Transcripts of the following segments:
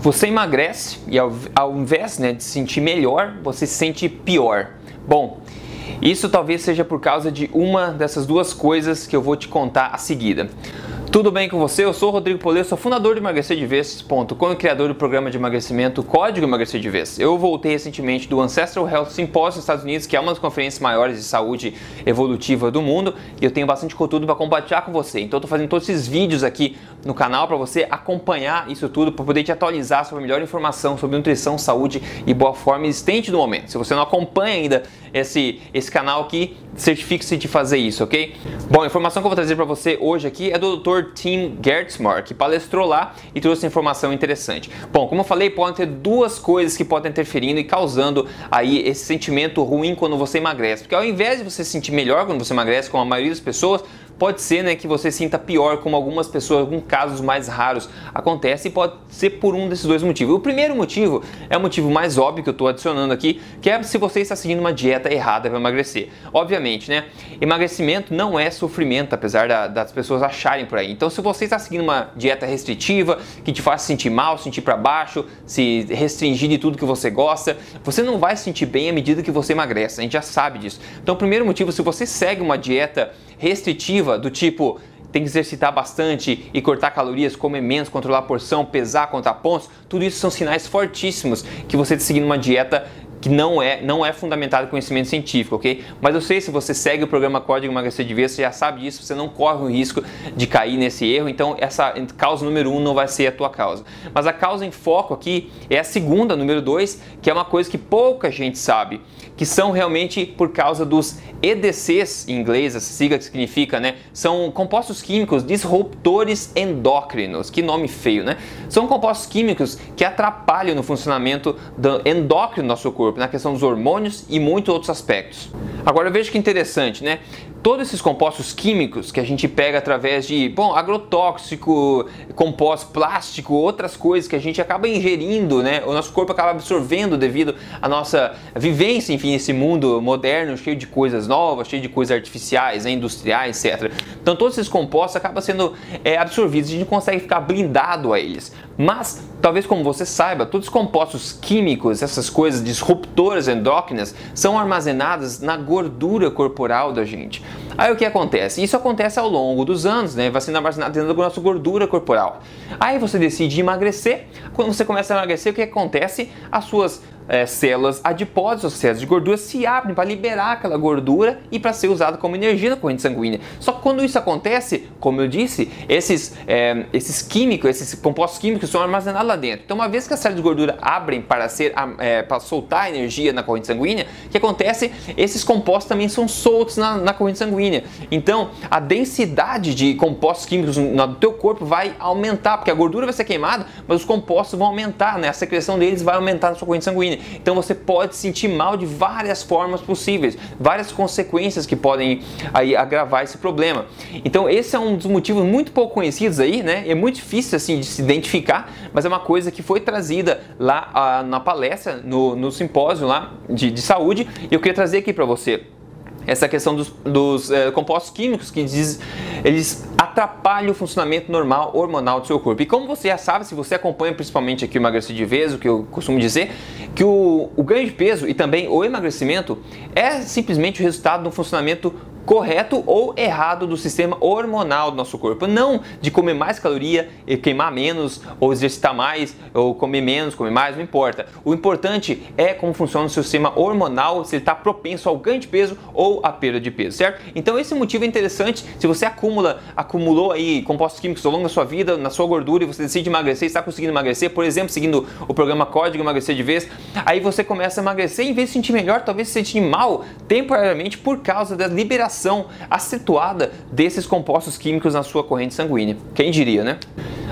Você emagrece e ao, ao invés né, de se sentir melhor, você se sente pior. Bom, isso talvez seja por causa de uma dessas duas coisas que eu vou te contar a seguida. Tudo bem com você? Eu sou o Rodrigo Poleiro, sou fundador do emagrecerdevez.com e criador do programa de emagrecimento Código Emagrecer de Vez. Eu voltei recentemente do Ancestral Health Symposium nos Estados Unidos, que é uma das conferências maiores de saúde evolutiva do mundo, e eu tenho bastante conteúdo para compartilhar com você. Então eu fazendo todos esses vídeos aqui no canal para você acompanhar isso tudo, para poder te atualizar sobre a melhor informação sobre nutrição, saúde e boa forma existente no momento. Se você não acompanha ainda esse, esse canal aqui, certifique-se de fazer isso, ok? Bom, a informação que eu vou trazer para você hoje aqui é do Dr. Tim Gertzmar, que palestrou lá e trouxe informação interessante. Bom, como eu falei, podem ter duas coisas que podem interferindo e causando aí esse sentimento ruim quando você emagrece. Porque ao invés de você se sentir melhor quando você emagrece, como a maioria das pessoas, Pode ser né, que você sinta pior, como algumas pessoas, alguns casos mais raros acontece, e pode ser por um desses dois motivos. O primeiro motivo é o motivo mais óbvio que eu estou adicionando aqui, que é se você está seguindo uma dieta errada para emagrecer. Obviamente, né? Emagrecimento não é sofrimento, apesar da, das pessoas acharem por aí. Então, se você está seguindo uma dieta restritiva, que te faz se sentir mal, se sentir para baixo, se restringir de tudo que você gosta, você não vai se sentir bem à medida que você emagrece. A gente já sabe disso. Então, o primeiro motivo, se você segue uma dieta restritiva, do tipo tem que exercitar bastante e cortar calorias, comer menos, controlar a porção, pesar, contar pontos, tudo isso são sinais fortíssimos que você está seguindo uma dieta que não é, não é fundamentado em conhecimento científico, ok? Mas eu sei se você segue o programa Código Emagrecer de Vez, você já sabe disso, você não corre o risco de cair nesse erro, então essa causa número um não vai ser a tua causa. Mas a causa em foco aqui é a segunda, número dois, que é uma coisa que pouca gente sabe, que são realmente por causa dos EDCs em inglês, essa sigla que significa, né? São compostos químicos disruptores endócrinos. Que nome feio, né? São compostos químicos que atrapalham no funcionamento endócrino do nosso corpo, na questão dos hormônios e muitos outros aspectos. Agora veja que interessante, né? todos esses compostos químicos que a gente pega através de, bom, agrotóxico, composto plástico, outras coisas que a gente acaba ingerindo, né? O nosso corpo acaba absorvendo devido à nossa vivência, enfim, esse mundo moderno, cheio de coisas novas, cheio de coisas artificiais, né? industriais, etc. Então todos esses compostos acabam sendo é, absorvidos, a gente consegue ficar blindado a eles. Mas, talvez como você saiba, todos os compostos químicos, essas coisas disruptoras endócrinas, são armazenadas na gordura corporal da gente. Aí o que acontece? Isso acontece ao longo dos anos, né? Vai sendo armazenado dentro da nossa gordura corporal. Aí você decide emagrecer. Quando você começa a emagrecer, o que acontece? As suas é, células adiposas, células de gordura, se abrem para liberar aquela gordura e para ser usada como energia na corrente sanguínea. Só que quando isso acontece, como eu disse, esses, é, esses químicos, esses compostos químicos são armazenados lá dentro. Então, uma vez que as células de gordura abrem para, ser, é, para soltar energia na corrente sanguínea, o que acontece? Esses compostos também são soltos na, na corrente sanguínea. Então, a densidade de compostos químicos no teu corpo vai aumentar, porque a gordura vai ser queimada, mas os compostos vão aumentar, né? a secreção deles vai aumentar na sua corrente sanguínea. Então você pode sentir mal de várias formas possíveis, várias consequências que podem aí agravar esse problema. Então esse é um dos motivos muito pouco conhecidos aí, né? É muito difícil assim de se identificar, mas é uma coisa que foi trazida lá ah, na palestra, no, no simpósio lá de, de saúde, e eu queria trazer aqui para você essa questão dos, dos é, compostos químicos que diz, eles atrapalham o funcionamento normal hormonal do seu corpo. E como você já sabe, se você acompanha principalmente aqui o emagrecer de vez, o que eu costumo dizer, que o, o ganho de peso e também o emagrecimento é simplesmente o resultado do funcionamento correto ou errado do sistema hormonal do nosso corpo. Não de comer mais caloria e queimar menos, ou exercitar mais, ou comer menos, comer mais, não importa. O importante é como funciona o seu sistema hormonal, se ele está propenso ao ganho de peso ou à perda de peso, certo? Então esse motivo é interessante. Se você acumula, acumulou aí compostos químicos ao longo da sua vida, na sua gordura, e você decide emagrecer, está conseguindo emagrecer, por exemplo, seguindo o programa Código Emagrecer de Vez, aí você começa a emagrecer, em vez de se sentir melhor, talvez se sentir mal temporariamente por causa da liberação liberação acentuada desses compostos químicos na sua corrente sanguínea. Quem diria, né?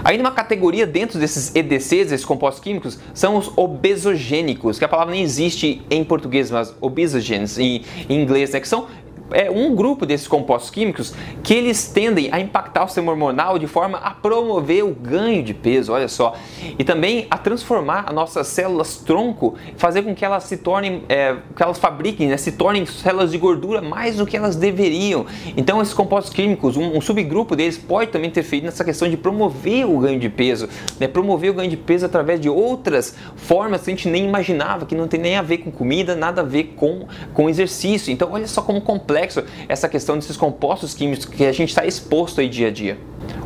Aí uma categoria dentro desses EDCs, esses compostos químicos, são os obesogênicos, que a palavra nem existe em português, mas obesogens em, em inglês, né? Que são é um grupo desses compostos químicos que eles tendem a impactar o sistema hormonal de forma a promover o ganho de peso, olha só, e também a transformar as nossas células tronco, fazer com que elas se tornem, é, que elas fabriquem, né, se tornem células de gordura mais do que elas deveriam. Então esses compostos químicos, um, um subgrupo deles pode também interferir nessa questão de promover o ganho de peso, né, promover o ganho de peso através de outras formas que a gente nem imaginava, que não tem nem a ver com comida, nada a ver com, com exercício. Então olha só como complexo essa questão desses compostos químicos que a gente está exposto aí dia a dia.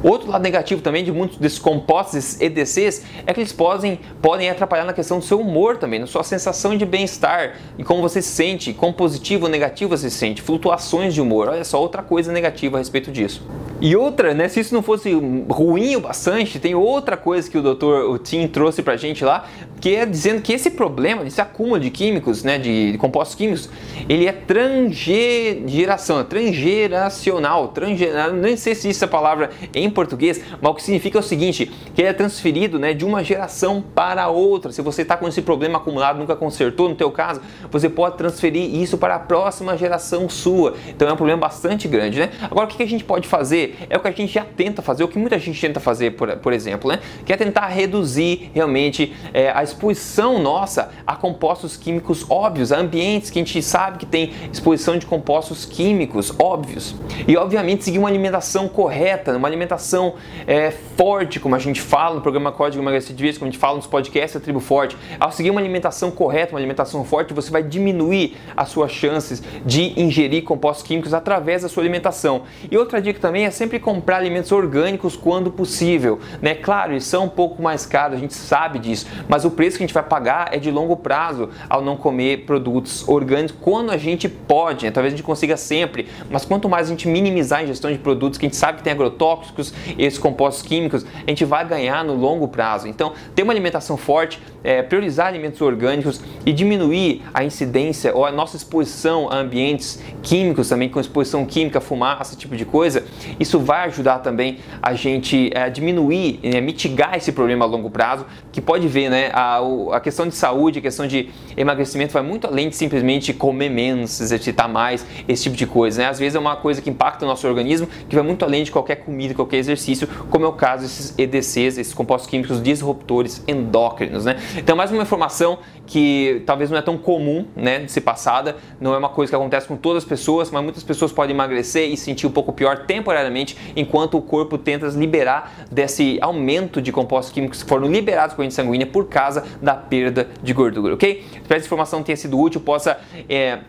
Outro lado negativo também de muitos desses compostos, esses EDCs, é que eles podem, podem atrapalhar na questão do seu humor também, na sua sensação de bem-estar e como você se sente, quão positivo ou negativo você se sente, flutuações de humor. Olha só, outra coisa negativa a respeito disso. E outra, né, se isso não fosse ruim o bastante, tem outra coisa que o doutor Tim trouxe pra gente lá, que é dizendo que esse problema, esse acúmulo de químicos, né, de, de compostos químicos, ele é transgeração, é transgeracional, transger, nem sei se isso é a palavra em português, mas o que significa é o seguinte, que ele é transferido né, de uma geração para outra. Se você está com esse problema acumulado, nunca consertou, no teu caso, você pode transferir isso para a próxima geração sua. Então é um problema bastante grande, né? Agora o que a gente pode fazer? É o que a gente já tenta fazer, o que muita gente tenta fazer, por, por exemplo, né? Que é tentar reduzir realmente é, a exposição nossa a compostos químicos óbvios, a ambientes que a gente sabe que tem exposição de compostos químicos óbvios. E obviamente seguir uma alimentação correta, uma alimentação é, forte, como a gente fala no programa Código Emagrecer de Vez, como a gente fala nos podcasts da Tribo Forte. Ao seguir uma alimentação correta, uma alimentação forte, você vai diminuir as suas chances de ingerir compostos químicos através da sua alimentação. E outra dica também é sempre comprar alimentos orgânicos quando possível. Né? Claro, eles são um pouco mais caros, a gente sabe disso, mas o preço que a gente vai pagar é de longo prazo ao não comer produtos orgânicos quando a gente pode, né? talvez a gente consiga sempre, mas quanto mais a gente minimizar a ingestão de produtos que a gente sabe que tem agrotóxicos, esses compostos químicos, a gente vai ganhar no longo prazo. Então, ter uma alimentação forte, é, priorizar alimentos orgânicos e diminuir a incidência ou a nossa exposição a ambientes químicos também, com exposição química, fumaça, esse tipo de coisa, isso vai ajudar também a gente a é, diminuir, né, mitigar esse problema a longo prazo, que pode ver, né, a, a questão de saúde, a questão de emagrecimento vai muito além de simplesmente comer menos, exercitar mais, esse tipo de coisa, né? Às vezes é uma coisa que impacta o nosso organismo, que vai muito além de qualquer comida, qualquer exercício, como é o caso desses EDCs, esses compostos químicos disruptores endócrinos, né? Então, mais uma informação que talvez não é tão comum, né, de ser passada, não é uma coisa que acontece com todas as pessoas, mas muitas pessoas podem emagrecer e sentir um pouco pior temporariamente, enquanto o corpo tenta liberar desse aumento de compostos químicos que foram liberados corrente sanguínea por causa da perda de gordura, ok? Espero que essa informação tenha sido útil, possa é,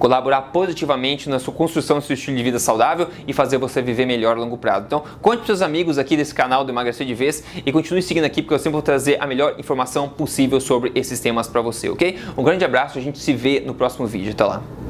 colaborar positivamente na sua construção do seu estilo de vida saudável e fazer você viver melhor a longo prazo. Então, conte para seus amigos aqui desse canal do Emagrecer de Vez e continue seguindo aqui porque eu sempre vou trazer a melhor informação possível sobre esses temas para você, ok? Um grande abraço, a gente se vê no próximo vídeo. Até lá!